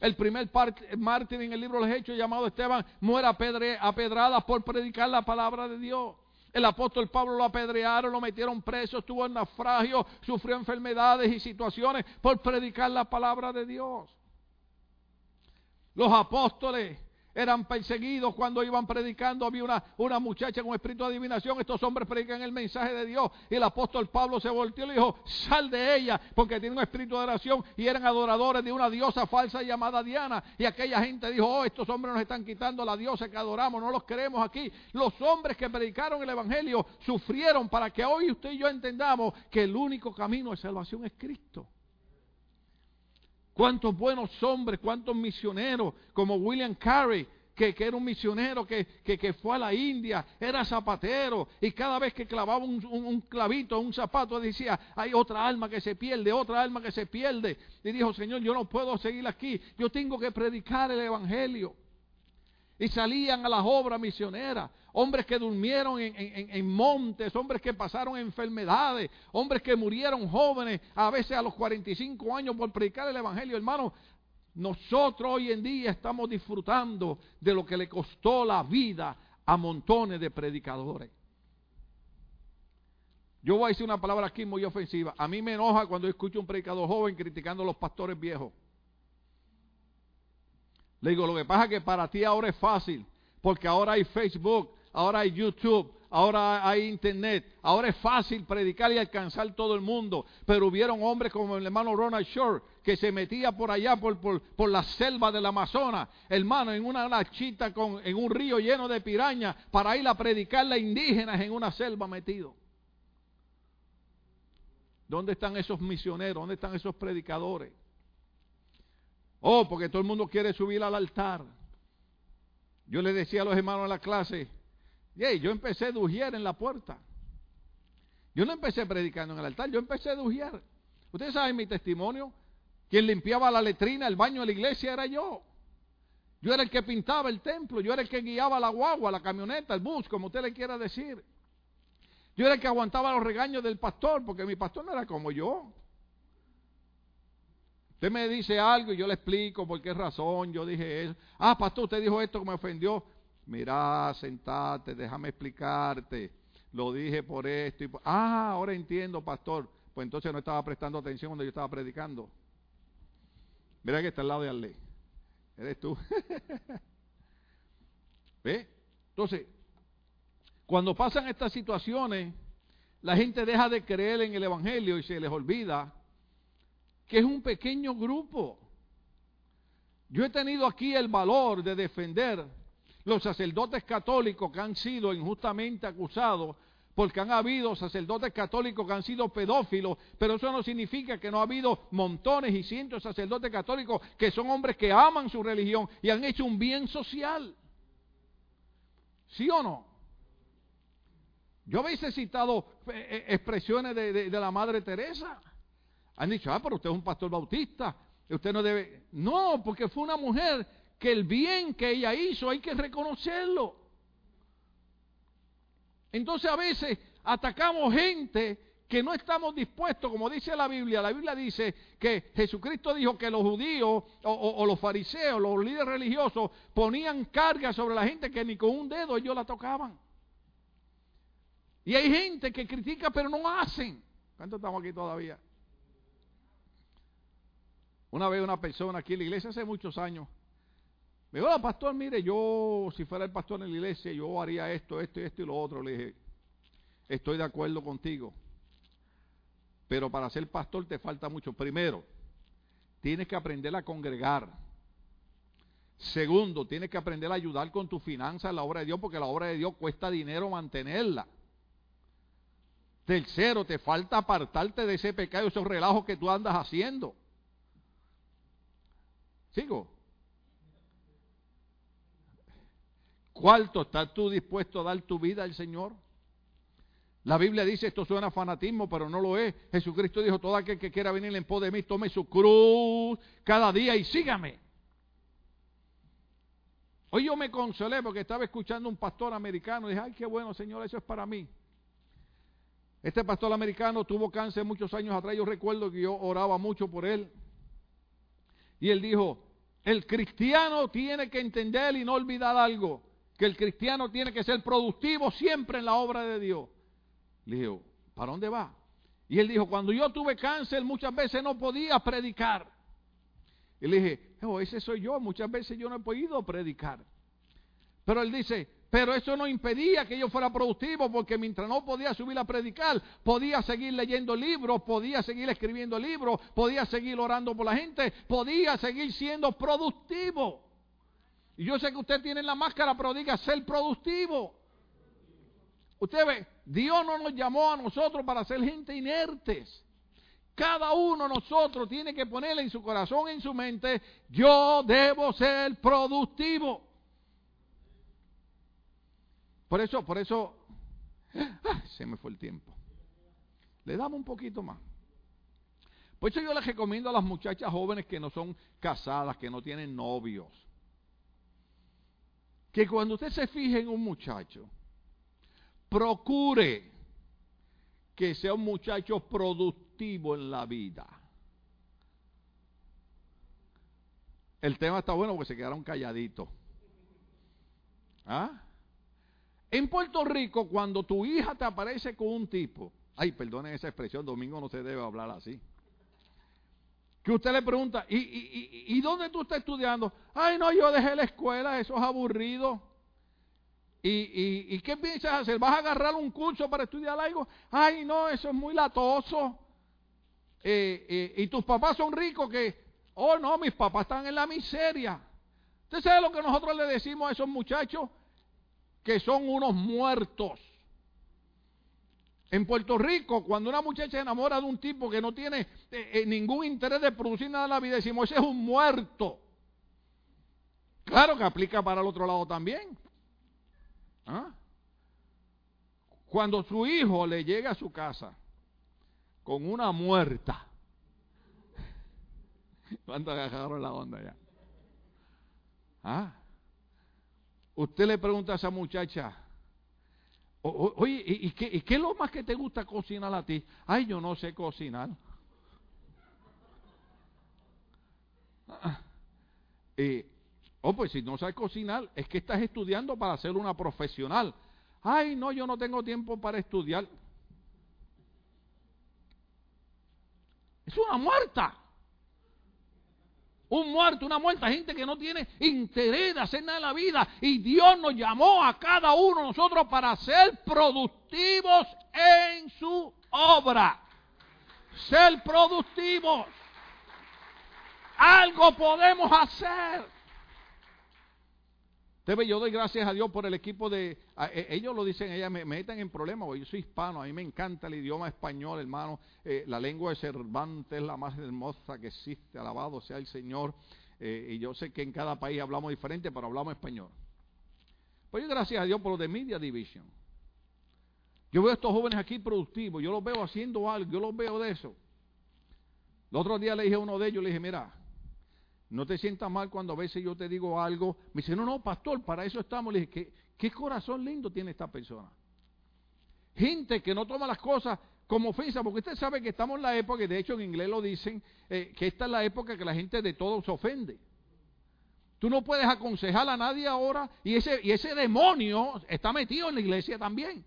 El primer mártir en el libro de los Hechos llamado Esteban muere apedrada por predicar la palabra de Dios. El apóstol Pablo lo apedrearon, lo metieron preso, estuvo en naufragio, sufrió enfermedades y situaciones por predicar la palabra de Dios. Los apóstoles eran perseguidos cuando iban predicando. Había una, una muchacha con espíritu de adivinación. Estos hombres predican el mensaje de Dios. Y el apóstol Pablo se volteó y le dijo, sal de ella, porque tiene un espíritu de oración. Y eran adoradores de una diosa falsa llamada Diana. Y aquella gente dijo, oh, estos hombres nos están quitando la diosa que adoramos, no los queremos aquí. Los hombres que predicaron el Evangelio sufrieron para que hoy usted y yo entendamos que el único camino de salvación es Cristo. Cuántos buenos hombres, cuántos misioneros, como William Carey, que, era un misionero que, que, fue a la India, era zapatero, y cada vez que clavaba un, un, un, clavito, un zapato, decía, hay otra alma que se pierde, otra alma que se pierde. Y dijo, Señor, yo no puedo seguir aquí, yo tengo que predicar el Evangelio. Y salían a las obras misioneras hombres que durmieron en, montes, hombres que pasaron enfermedades, hombres que murieron jóvenes, a veces a los 45 años por predicar el Evangelio. Hermano, nosotros hoy en día estamos disfrutando de lo que le costó la vida a montones de predicadores. Yo voy a decir una palabra aquí muy ofensiva. A mí me enoja cuando escucho un predicador joven criticando a los pastores viejos. Le digo, lo que pasa es que para ti ahora es fácil, porque ahora hay Facebook, ahora hay YouTube, ahora hay internet, ahora es fácil predicar y alcanzar todo el mundo. Pero hubieron hombres como el hermano Ronald Shore que se metía por allá, por, la selva del Amazonas, hermano, en una lachita con, en un río lleno de pirañas para ir a predicarle a indígenas en una selva metido. ¿Dónde están esos misioneros? ¿Dónde están esos predicadores? Oh, porque todo el mundo quiere subir al altar. Yo le decía a los hermanos en la clase, yo empecé a dujier en la puerta. Yo no empecé predicando en el altar, yo empecé a dujier. Ustedes saben mi testimonio. Quien limpiaba la letrina, el baño de la iglesia era yo. Yo era el que pintaba el templo, yo era el que guiaba la guagua, la camioneta, el bus, como usted le quiera decir. Yo era el que aguantaba los regaños del pastor, porque mi pastor no era como yo. Usted me dice algo y yo le explico por qué razón yo dije eso. Ah, pastor, usted dijo esto que me ofendió. Mira, sentate, déjame explicarte. Lo dije por esto. Y Ah, ahora entiendo, pastor. Pues entonces no estaba prestando atención cuando yo estaba predicando. Mira que está al lado de Arley. Eres tú. ¿Ve? Entonces, cuando pasan estas situaciones, la gente deja de creer en el Evangelio y se les olvida que es un pequeño grupo. Yo he tenido aquí el valor de defender los sacerdotes católicos que han sido injustamente acusados, porque han habido sacerdotes católicos que han sido pedófilos, pero eso no significa que no ha habido montones y cientos de sacerdotes católicos que son hombres que aman su religión y han hecho un bien social. ¿Sí o no? Yo habéis citado eh, eh, expresiones de, de la Madre Teresa. Han dicho, ah, pero usted es un pastor bautista, usted no debe... No, porque fue una mujer que el bien que ella hizo hay que reconocerlo. Entonces a veces atacamos gente que no estamos dispuestos, como dice la Biblia, la Biblia dice que Jesucristo dijo que los judíos o, los fariseos, los líderes religiosos, ponían carga sobre la gente que ni con un dedo ellos la tocaban. Y hay gente que critica pero no hacen. ¿Cuántos estamos aquí todavía? Una vez una persona aquí en la iglesia hace muchos años me dijo, pastor, mire, yo si fuera el pastor en la iglesia, yo haría esto, esto, esto y lo otro. Le dije, estoy de acuerdo contigo. Pero para ser pastor te falta mucho. Primero, tienes que aprender a congregar. Segundo, tienes que aprender a ayudar con tu finanzas en la obra de Dios, porque la obra de Dios cuesta dinero mantenerla. Tercero, te falta apartarte de ese pecado, esos relajos que tú andas haciendo. ¿Sigo? Cuarto, ¿estás tú dispuesto a dar tu vida al Señor? La Biblia dice, esto suena fanatismo, pero no lo es. Jesucristo dijo, todo aquel que quiera venir en pos de mí, tome su cruz cada día y sígame. Hoy yo me consolé porque estaba escuchando un pastor americano y dije, ay, qué bueno, Señor, eso es para mí. Este pastor americano tuvo cáncer muchos años atrás, yo recuerdo que yo oraba mucho por él. Y él dijo, el cristiano tiene que entender y no olvidar algo que el cristiano tiene que ser productivo siempre en la obra de Dios. Le dije, ¿para dónde va? Y él dijo, cuando yo tuve cáncer muchas veces no podía predicar. Y le dije, oh, ese soy yo, muchas veces yo no he podido predicar. Pero él dice, pero eso no impedía que yo fuera productivo, porque mientras no podía subir a predicar, podía seguir leyendo libros, podía seguir escribiendo libros, podía seguir orando por la gente, podía seguir siendo productivo. Y yo sé que usted tiene la máscara, pero diga ser productivo. Usted ve, Dios no nos llamó a nosotros para ser gente inertes. Cada uno de nosotros tiene que ponerle en su corazón, en su mente, yo debo ser productivo. Por eso, por eso, se me fue el tiempo. Le damos un poquito más. Por eso yo les recomiendo a las muchachas jóvenes que no son casadas, que no tienen novios, que cuando usted se fije en un muchacho, procure que sea un muchacho productivo en la vida. El tema está bueno porque se quedaron calladitos. ¿Ah? En Puerto Rico, cuando tu hija te aparece con un tipo, ay, perdonen esa expresión, domingo no se debe hablar así que usted le pregunta, ¿y, y, y dónde tú estás estudiando? Ay, no, yo dejé la escuela, eso es aburrido. ¿Y, y, qué piensas hacer? ¿Vas a agarrar un curso para estudiar algo? Ay, no, eso es muy latoso. Eh, eh, y tus papás son ricos que, oh no, mis papás están en la miseria. ¿Usted sabe lo que nosotros le decimos a esos muchachos? Que son unos muertos. En Puerto Rico, cuando una muchacha se enamora de un tipo que no tiene eh, ningún interés de producir nada en la vida, decimos, ese es un muerto. Claro que aplica para el otro lado también. ¿Ah? Cuando su hijo le llega a su casa con una muerta, ¿cuánto agarraron la onda ya? ¿Ah? Usted le pregunta a esa muchacha, oye, ¿y qué, ¿y es lo más que te gusta cocinar a ti? Ay, yo no sé cocinar. Ah, eh, Oh, pues si no sabes cocinar, es que estás estudiando para ser una profesional. Ay, no, yo no tengo tiempo para estudiar. Es una muerta. Un muerto, una muerta, gente que no tiene interés de hacer nada en la vida. Y Dios nos llamó a cada uno de nosotros para ser productivos en su obra. Ser productivos. Algo podemos hacer yo doy gracias a Dios por el equipo de... E, ellos lo dicen, ellas me, meten en problemas, yo soy hispano, a mí me encanta el idioma español, hermano. Eh, la lengua de Cervantes es la más hermosa que existe, alabado sea el Señor. Eh, y yo sé que en cada país hablamos diferente, pero hablamos español. Pues yo gracias a Dios por lo de Media Division. Yo veo a estos jóvenes aquí productivos, yo los veo haciendo algo, yo los veo de eso. El otro día le dije a uno de ellos, le dije, mira, no te sientas mal cuando a veces yo te digo algo. Me dice, no, no, pastor, para eso estamos. Le dije, ¿qué, qué corazón lindo tiene esta persona? Gente que no toma las cosas como ofensa, porque usted sabe que estamos en la época, y de hecho en inglés lo dicen, eh, que esta es la época que la gente de todo se ofende. Tú no puedes aconsejar a nadie ahora, y ese, y ese demonio está metido en la iglesia también.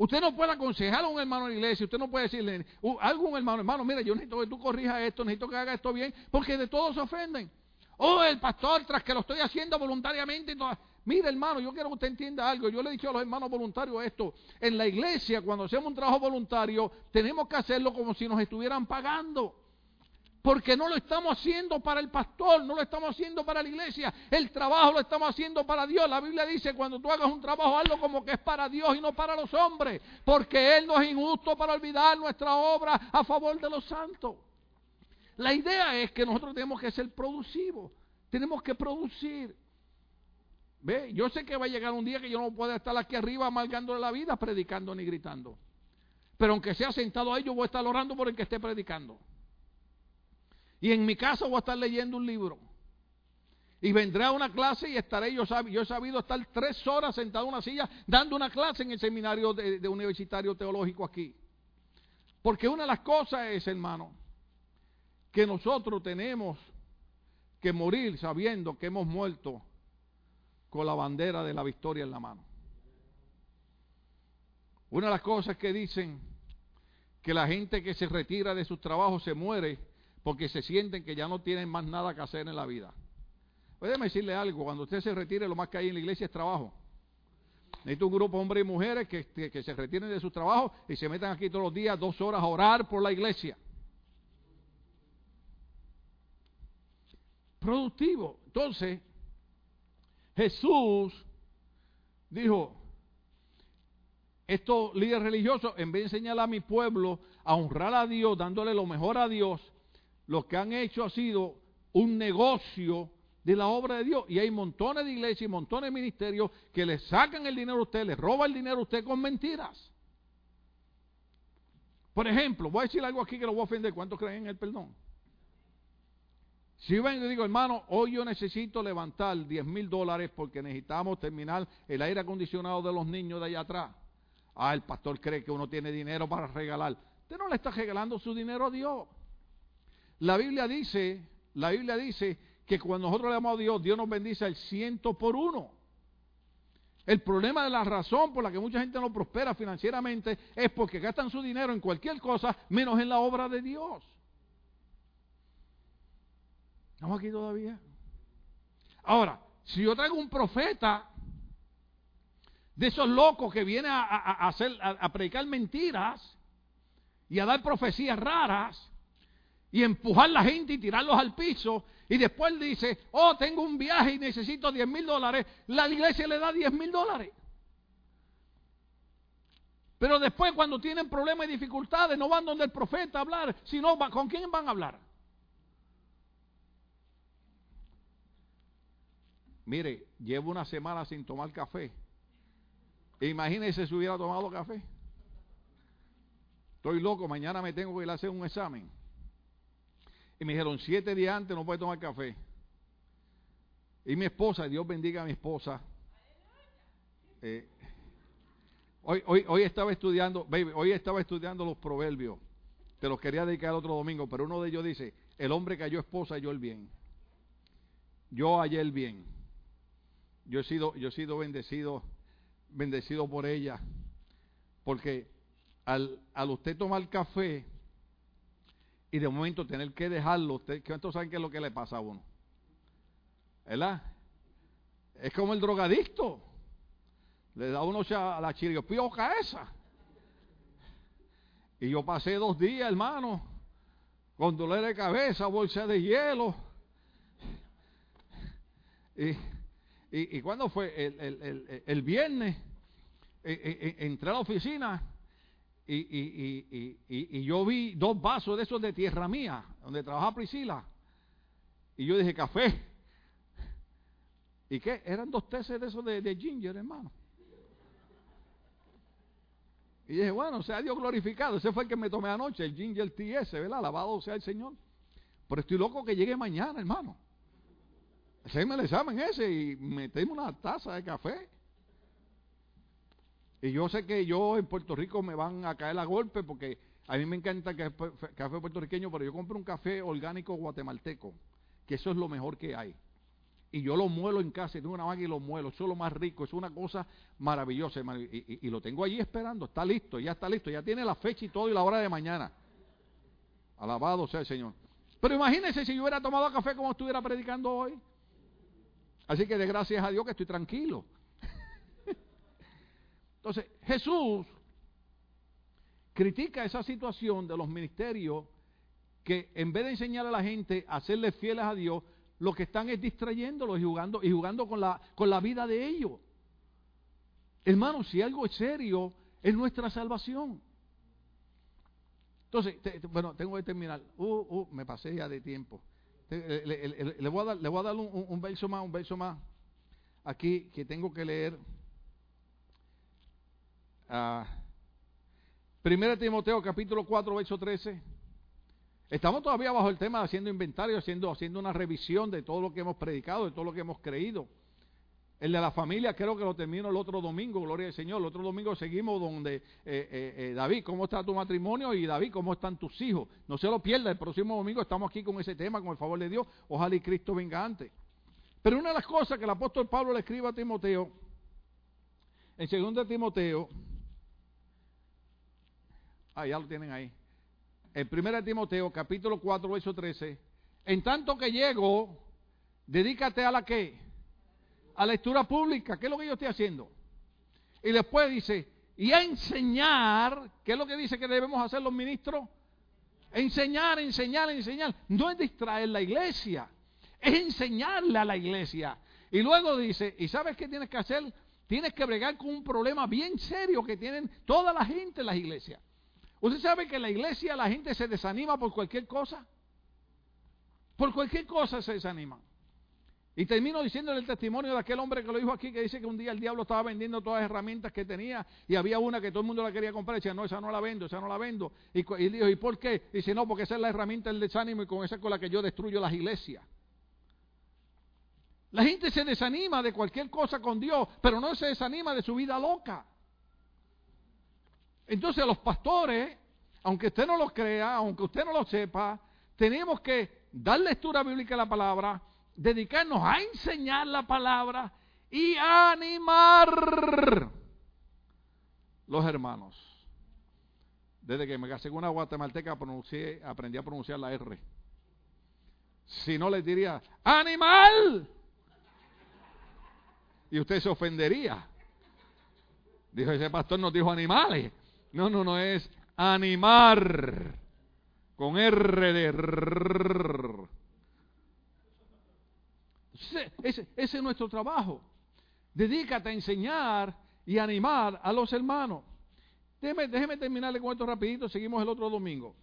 Usted no puede aconsejar a un hermano en la iglesia, usted no puede decirle a algún hermano, hermano, mira, yo necesito que tú corrijas esto, necesito que haga esto bien, porque de todos se ofenden. Oh, el pastor, tras que lo estoy haciendo voluntariamente, mire hermano, yo quiero que usted entienda algo, yo le he dicho a los hermanos voluntarios esto, en la iglesia cuando hacemos un trabajo voluntario, tenemos que hacerlo como si nos estuvieran pagando. Porque no lo estamos haciendo para el pastor, no lo estamos haciendo para la iglesia. El trabajo lo estamos haciendo para Dios. La Biblia dice, cuando tú hagas un trabajo, hazlo como que es para Dios y no para los hombres. Porque Él no es injusto para olvidar nuestra obra a favor de los santos. La idea es que nosotros tenemos que ser productivos. Tenemos que producir. ¿Ve? Yo sé que va a llegar un día que yo no pueda estar aquí arriba amargándole la vida, predicando ni gritando. Pero aunque sea sentado ahí, yo voy a estar orando por el que esté predicando. Y en mi casa voy a estar leyendo un libro. Y vendré a una clase y estaré, yo, yo he sabido estar tres horas sentado en una silla dando una clase en el seminario de, universitario teológico aquí. Porque una de las cosas es, hermano, que nosotros tenemos que morir sabiendo que hemos muerto con la bandera de la victoria en la mano. Una de las cosas que dicen que la gente que se retira de sus trabajos se muere porque se sienten que ya no tienen más nada que hacer en la vida. Déjeme decirle algo, cuando usted se retire, lo más que hay en la iglesia es trabajo. Necesito un grupo de hombres y mujeres que, que, se retiren de su trabajo y se metan aquí todos los días dos horas a orar por la iglesia. Productivo. Entonces, Jesús dijo, estos líderes religiosos, en vez de enseñar a mi pueblo a honrar a Dios, dándole lo mejor a Dios, lo que han hecho ha sido un negocio de la obra de Dios. Y hay montones de iglesias y montones de ministerios que le sacan el dinero a usted, le roban el dinero a usted con mentiras. Por ejemplo, voy a decir algo aquí que lo voy a ofender. ¿Cuántos creen en el perdón? Si yo vengo y digo, hermano, hoy yo necesito levantar 10 mil dólares porque necesitamos terminar el aire acondicionado de los niños de allá atrás. Ah, el pastor cree que uno tiene dinero para regalar. Usted no le está regalando su dinero a Dios. La Biblia dice, la Biblia dice que cuando nosotros le damos a Dios, Dios nos bendice al ciento por uno. El problema de la razón por la que mucha gente no prospera financieramente es porque gastan su dinero en cualquier cosa menos en la obra de Dios. ¿Estamos aquí todavía? Ahora, si yo traigo un profeta de esos locos que vienen a, hacer, a predicar mentiras y a dar profecías raras y empujar la gente y tirarlos al piso. Y después dice, oh, tengo un viaje y necesito 10 mil dólares. La iglesia le da 10 mil dólares. Pero después cuando tienen problemas y dificultades no van donde el profeta a hablar, sino con quién van a hablar. Mire, llevo una semana sin tomar café. Imagínese si hubiera tomado café. Estoy loco, mañana me tengo que ir a hacer un examen. Y me dijeron, siete días antes no puede tomar café. Y mi esposa, Dios bendiga a mi esposa. Eh, hoy, hoy, hoy estaba estudiando, hoy estaba estudiando los proverbios. Te los quería dedicar otro domingo, pero uno de ellos dice, el hombre que halló esposa halló el bien. Yo hallé el bien. Yo he sido, yo he sido bendecido, bendecido por ella. Porque al, al usted tomar café, y de momento tener que dejarlo, usted, ¿cuántos saben qué es lo que le pasa a uno? ¿Verdad? Es como el drogadicto. Le da uno a la chiriopioca esa. Y yo pasé dos días, hermano, con dolor de cabeza, bolsa de hielo. Y, y, cuando fue el, el, el, el viernes, eh, eh, eh, entré a la oficina y, y, yo vi dos vasos de esos de tierra mía, donde trabaja Priscila. Y yo dije, café. ¿Y qué? Eran dos teces de esos de, ginger, hermano. Y dije, bueno, sea Dios glorificado. Ese fue el que me tomé anoche, el ginger TS, ¿verdad? Alabado sea el Señor. Pero estoy loco que llegue mañana, hermano. Haceme el examen ese y metemos una taza de café. Y yo sé que yo en Puerto Rico me van a caer a golpe porque a mí me encanta el café puertorriqueño, pero yo compro un café orgánico guatemalteco, que eso es lo mejor que hay. Y yo lo muelo en casa, tengo una máquina y lo muelo, eso es lo más rico, es una cosa maravillosa. Y, y, lo tengo allí esperando, está listo, ya está listo, ya tiene la fecha y todo y la hora de mañana. Alabado sea el Señor. Pero imagínense si yo hubiera tomado café como estuviera predicando hoy. Así que de gracias a Dios que estoy tranquilo. Entonces, Jesús critica esa situación de los ministerios que en vez de enseñar a la gente a serles fieles a Dios, lo que están es distrayéndolos y jugando, y jugando con, la, con la vida de ellos. Hermanos, si algo es serio, es nuestra salvación. Entonces, bueno, tengo que terminar. Uh, uh, me pasé ya de tiempo. Le, voy a dar, le voy a dar un, un verso más, un verso más. Aquí que tengo que leer. Ah, primera Timoteo capítulo 4, verso 13. Estamos todavía bajo el tema de haciendo inventario, haciendo, haciendo una revisión de todo lo que hemos predicado, de todo lo que hemos creído. El de la familia creo que lo termino el otro domingo, gloria al Señor. El otro domingo seguimos donde, eh, eh, eh, David, ¿cómo está tu matrimonio? Y David, ¿cómo están tus hijos? No se lo pierda, el próximo domingo estamos aquí con ese tema, con el favor de Dios. Ojalá y Cristo venga antes. Pero una de las cosas que el apóstol Pablo le escribe a Timoteo, en 2 Timoteo, Ah, ya lo tienen ahí. El 1 Timoteo, capítulo 4, verso 13. En tanto que llego, dedícate a la que? A la lectura pública. ¿Qué es lo que yo estoy haciendo? Y después dice, y a enseñar, ¿qué es lo que dice que debemos hacer los ministros? Enseñar, enseñar, enseñar. No es distraer la iglesia, es enseñarle a la iglesia. Y luego dice, ¿y sabes qué tienes que hacer? Tienes que bregar con un problema bien serio que tienen toda la gente en las iglesias. ¿Usted sabe que en la iglesia la gente se desanima por cualquier cosa? Por cualquier cosa se desanima. Y termino diciéndole el testimonio de aquel hombre que lo dijo aquí, que dice que un día el diablo estaba vendiendo todas las herramientas que tenía y había una que todo el mundo la quería comprar y decía, no, esa no la vendo, esa no la vendo. Y, y dijo, ¿y por qué? Y dice, no, porque esa es la herramienta del desánimo y con esa es con la que yo destruyo las iglesias. La gente se desanima de cualquier cosa con Dios, pero no se desanima de su vida loca. Entonces los pastores, aunque usted no lo crea, aunque usted no lo sepa, tenemos que dar lectura bíblica a la palabra, dedicarnos a enseñar la palabra y animar los hermanos. Desde que me casé con una guatemalteca pronuncié, aprendí a pronunciar la R. Si no les diría, animal. Y usted se ofendería. Dijo ese pastor, nos dijo animales. No, no, no es animar. Con R de... Ese, ese es nuestro trabajo. Dedícate a enseñar y animar a los hermanos. Déjeme, déjeme terminarle con esto rapidito, seguimos el otro domingo.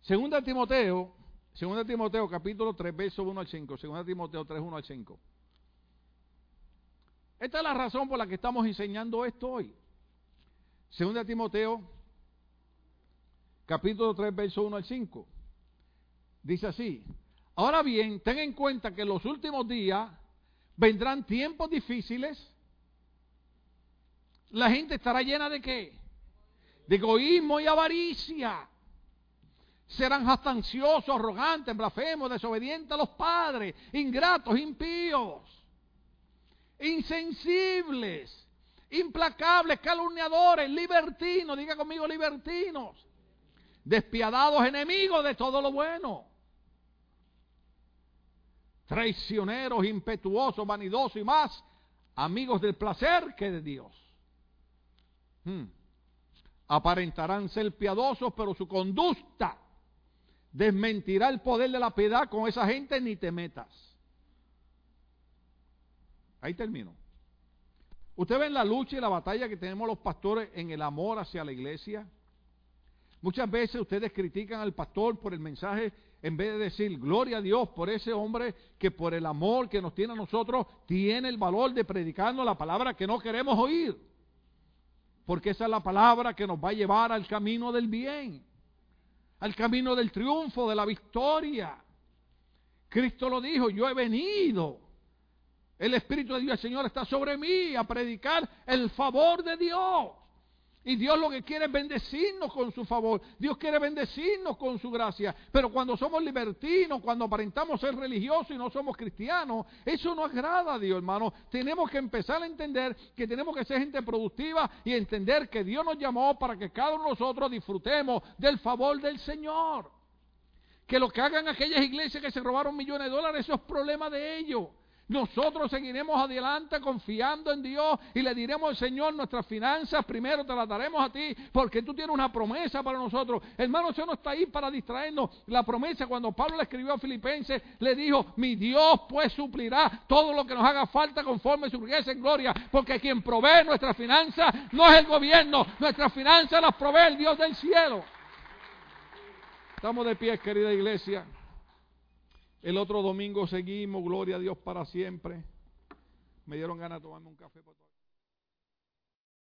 Segunda Timoteo, segunda Timoteo capítulo 3, verso 1 al 5. Segunda Timoteo 3, 1 al 5. Esta es la razón por la que estamos enseñando esto hoy. Segunda Timoteo capítulo 3, verso 1 al 5. Dice así, ahora bien, ten en cuenta que en los últimos días vendrán tiempos difíciles. La gente estará llena de qué? De egoísmo y avaricia. Serán jactanciosos, arrogantes, blasfemos, desobedientes a los padres, ingratos, impíos, insensibles, implacables, calumniadores, libertinos, diga conmigo libertinos, despiadados, enemigos de todo lo bueno, traicioneros, impetuosos, vanidosos y más, amigos del placer que de Dios. Hmm. Aparentarán ser piadosos, pero su conducta desmentirá el poder de la piedad. Con esa gente ni te metas. Ahí termino. Usted ve la lucha y la batalla que tenemos los pastores en el amor hacia la iglesia. Muchas veces ustedes critican al pastor por el mensaje en vez de decir gloria a Dios por ese hombre que por el amor que nos tiene a nosotros tiene el valor de predicarnos la palabra que no queremos oír. Porque esa es la palabra que nos va a llevar al camino del bien, al camino del triunfo, de la victoria. Cristo lo dijo, yo he venido. El Espíritu de Dios, el Señor, está sobre mí a predicar el favor de Dios. Y Dios lo que quiere es bendecirnos con su favor. Dios quiere bendecirnos con su gracia. Pero cuando somos libertinos, cuando aparentamos ser religiosos y no somos cristianos, eso no agrada a Dios, hermano. Tenemos que empezar a entender que tenemos que ser gente productiva y entender que Dios nos llamó para que cada uno de nosotros disfrutemos del favor del Señor. Que lo que hagan aquellas iglesias que se robaron millones de dólares, eso es problema de ellos. Nosotros seguiremos adelante confiando en Dios y le diremos al Señor nuestras finanzas primero te las daremos a ti porque tú tienes una promesa para nosotros. Hermano, eso no está ahí para distraernos. La promesa cuando Pablo le escribió a Filipenses le dijo, mi Dios pues suplirá todo lo que nos haga falta conforme su riqueza en gloria porque quien provee nuestras finanzas no es el gobierno, nuestras finanzas las provee el Dios del cielo. Estamos de pie, querida iglesia. El otro domingo seguimos, gloria a Dios para siempre. Me dieron ganas de tomarme un café. Para